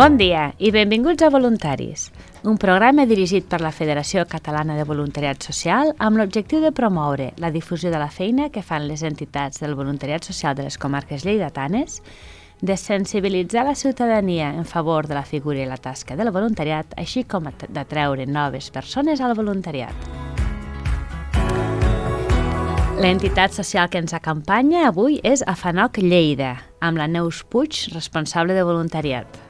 Bon dia i benvinguts a Voluntaris, un programa dirigit per la Federació Catalana de Voluntariat Social amb l'objectiu de promoure la difusió de la feina que fan les entitats del voluntariat social de les comarques lleidatanes, de sensibilitzar la ciutadania en favor de la figura i la tasca del voluntariat, així com d'atreure noves persones al voluntariat. L'entitat social que ens acompanya avui és Afanoc Lleida, amb la Neus Puig, responsable de voluntariat.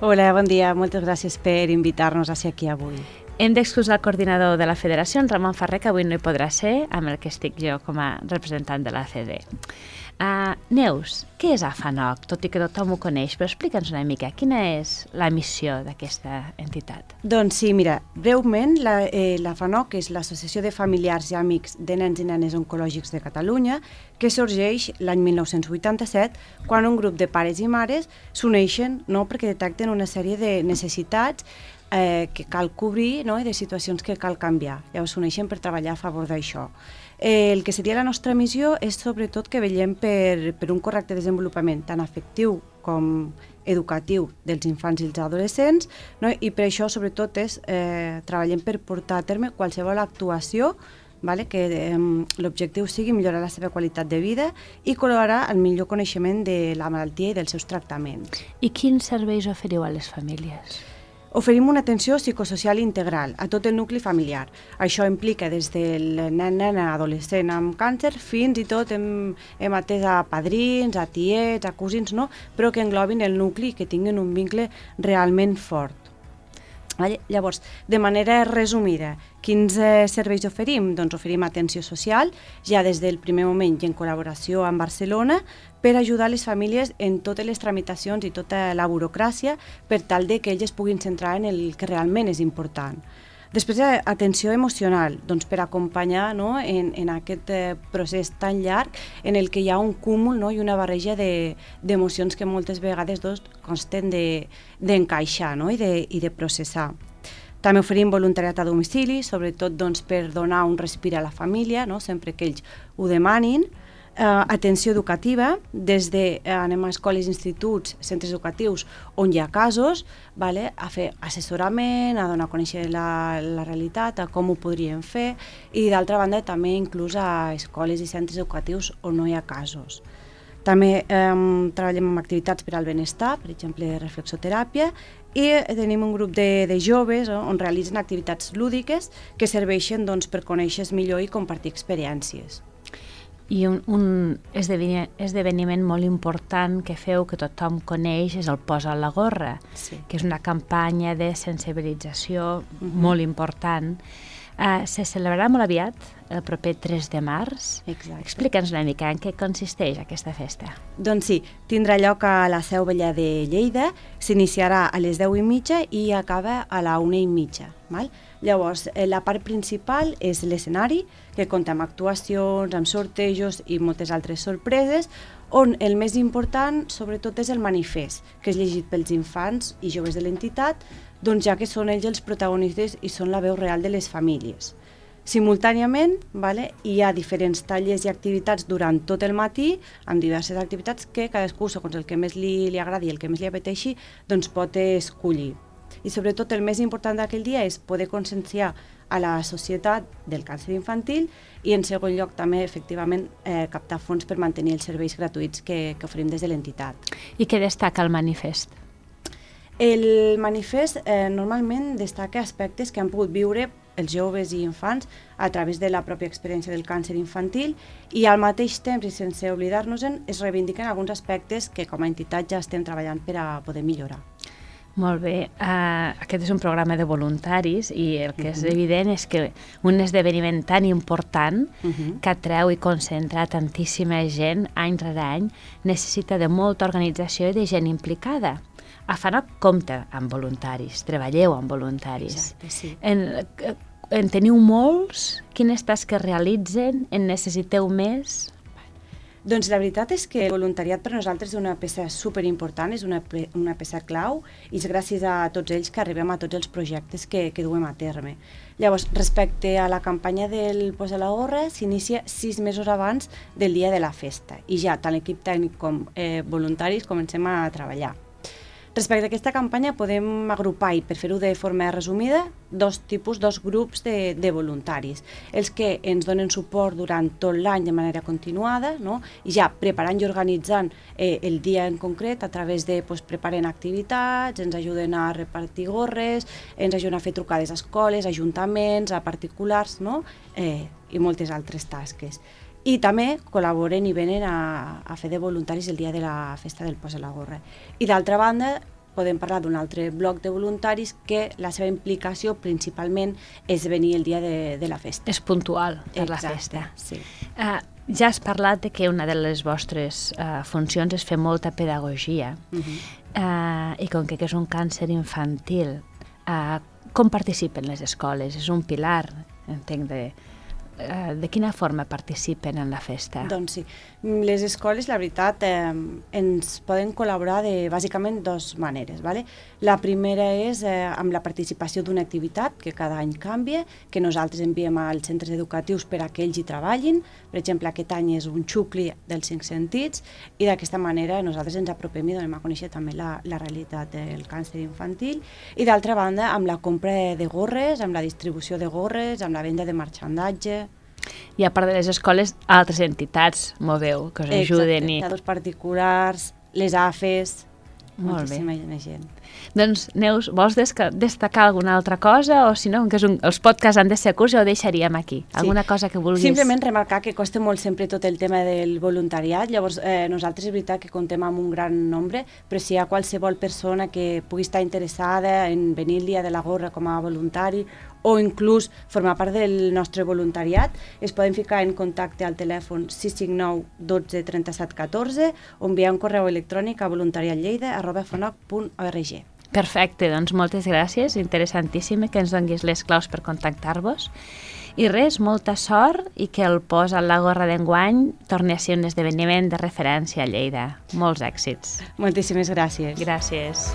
Hola, bon dia. Moltes gràcies per invitar-nos a ser aquí avui. Hem d'excusar el coordinador de la federació, en Ramon Ferrer, que avui no hi podrà ser, amb el que estic jo com a representant de la CD. Uh, Neus, què és AFANOC? Tot i que tothom ho coneix, però explica'ns una mica, quina és la missió d'aquesta entitat? Doncs sí, mira, breument, la, eh, és l'Associació de Familiars i Amics de Nens i Nenes Oncològics de Catalunya, que sorgeix l'any 1987, quan un grup de pares i mares s'uneixen no, perquè detecten una sèrie de necessitats eh, que cal cobrir no, i de situacions que cal canviar. Llavors s'uneixen per treballar a favor d'això. Eh, el que seria la nostra missió és sobretot que veiem per, per un correcte desenvolupament tant afectiu com educatiu dels infants i els adolescents no? i per això sobretot és, eh, treballem per portar a terme qualsevol actuació vale? que eh, l'objectiu sigui millorar la seva qualitat de vida i col·laborar al millor coneixement de la malaltia i dels seus tractaments. I quins serveis oferiu a les famílies? Oferim una atenció psicosocial integral a tot el nucli familiar. Això implica des del nen, nena, adolescent amb càncer fins i tot hem, hem atès a padrins, a tiets, a cosins, no? però que englobin el nucli i que tinguin un vincle realment fort. Vale? Llavors, de manera resumida, quins eh, serveis oferim? Doncs oferim atenció social, ja des del primer moment i en col·laboració amb Barcelona, per ajudar les famílies en totes les tramitacions i tota la burocràcia per tal de que elles puguin centrar en el que realment és important. Després, eh, atenció emocional, doncs per acompanyar no, en, en aquest eh, procés tan llarg en el que hi ha un cúmul no, i una barreja d'emocions de, que moltes vegades doncs, consten d'encaixar de, no, i, de, i de processar. També oferim voluntariat a domicili, sobretot doncs, per donar un respir a la família, no, sempre que ells ho demanin, eh, atenció educativa, des de eh, anem a escoles, instituts, centres educatius on hi ha casos, vale, a fer assessorament, a donar a conèixer la, la realitat, a com ho podríem fer, i d'altra banda també inclús a escoles i centres educatius on no hi ha casos. També eh, treballem amb activitats per al benestar, per exemple, reflexoteràpia, i tenim un grup de, de joves eh, on realitzen activitats lúdiques que serveixen doncs, per conèixer millor i compartir experiències i un, un esdeveniment, esdeveniment molt important que feu, que tothom coneix, és el Posa la gorra, sí. que és una campanya de sensibilització uh mhm. -huh. molt important. Uh, se celebrarà molt aviat, el proper 3 de març. Explica'ns una mica en què consisteix aquesta festa. Doncs sí, tindrà lloc a la Seu Vella de Lleida, s'iniciarà a les 10 i mitja i acaba a la 1 i mitja. Val? Llavors, eh, la part principal és l'escenari, que compta amb actuacions, amb sortejos i moltes altres sorpreses, on el més important, sobretot, és el manifest, que és llegit pels infants i joves de l'entitat, doncs ja que són ells els protagonistes i són la veu real de les famílies. Simultàniament, vale, hi ha diferents tallers i activitats durant tot el matí, amb diverses activitats que cadascú, segons el que més li, li agradi i el que més li apeteixi, doncs pot escollir i sobretot el més important d'aquell dia és poder conscienciar a la societat del càncer infantil i en segon lloc també efectivament eh, captar fons per mantenir els serveis gratuïts que, que oferim des de l'entitat. I què destaca el manifest? El manifest eh, normalment destaca aspectes que han pogut viure els joves i infants a través de la pròpia experiència del càncer infantil i al mateix temps i sense oblidar-nos-en es reivindiquen alguns aspectes que com a entitat ja estem treballant per a poder millorar. Molt bé. Uh, aquest és un programa de voluntaris i el que uh -huh. és evident és que un esdeveniment tan important uh -huh. que atreu i concentra tantíssima gent any rere any necessita de molta organització i de gent implicada. A FANOC compta amb voluntaris, treballeu amb voluntaris. Exacte, sí. En, en teniu molts? Quines tasques realitzen? En necessiteu més? Doncs la veritat és que el voluntariat per nosaltres és una peça superimportant, és una, una peça clau i és gràcies a tots ells que arribem a tots els projectes que, que duem a terme. Llavors, respecte a la campanya del Posa la Gorra, s'inicia sis mesos abans del dia de la festa i ja tant l'equip tècnic com eh, voluntaris comencem a treballar. Respecte a aquesta campanya podem agrupar, i per fer-ho de forma resumida, dos tipus, dos grups de, de voluntaris. Els que ens donen suport durant tot l'any de manera continuada, no? ja preparant i organitzant eh, el dia en concret a través de pues, preparen activitats, ens ajuden a repartir gorres, ens ajuden a fer trucades a escoles, ajuntaments, a particulars, no? eh, i moltes altres tasques. I també col·laboren i venen a, a fer de voluntaris el dia de la festa del Posa la Gorra. I d'altra banda, podem parlar d'un altre bloc de voluntaris que la seva implicació principalment és venir el dia de, de la festa. És puntual per Exacte, la festa. Sí. Uh, ja has parlat de que una de les vostres uh, funcions és fer molta pedagogia Uh -huh. uh, i com que és un càncer infantil, uh, com participen les escoles? És un pilar, entenc, de, uh, de quina forma participen en la festa? Doncs sí. Les escoles, la veritat, eh, ens poden col·laborar de bàsicament dues maneres. Vale? La primera és eh, amb la participació d'una activitat que cada any canvia, que nosaltres enviem als centres educatius per a que ells hi treballin. Per exemple, aquest any és un xucli dels cinc sentits i d'aquesta manera nosaltres ens apropem i donem a conèixer també la, la realitat del càncer infantil. I d'altra banda, amb la compra de gorres, amb la distribució de gorres, amb la venda de marxandatge, I a part de les escoles, altres entitats, moveu, que us ajuden i... Exacte, particulars, les AFES, Molt bé. moltíssima més gent. Doncs, Neus, vols destacar alguna altra cosa? O si no, que és un, els podcasts han de ser curts, ja ho deixaríem aquí. Alguna cosa que vulguis... Simplement remarcar que costa molt sempre tot el tema del voluntariat, llavors eh, nosaltres és veritat que contem amb un gran nombre, però si hi ha qualsevol persona que pugui estar interessada en venir el dia de la gorra com a voluntari o inclús formar part del nostre voluntariat, es poden ficar en contacte al telèfon 659 12 37 14 o enviar un correu electrònic a voluntariatlleida.fonoc.org. Perfecte, doncs moltes gràcies, interessantíssim que ens donguis les claus per contactar-vos. I res, molta sort i que el pos a la gorra d'enguany torni a ser un esdeveniment de referència a Lleida. Molts èxits. Moltíssimes gràcies. Gràcies.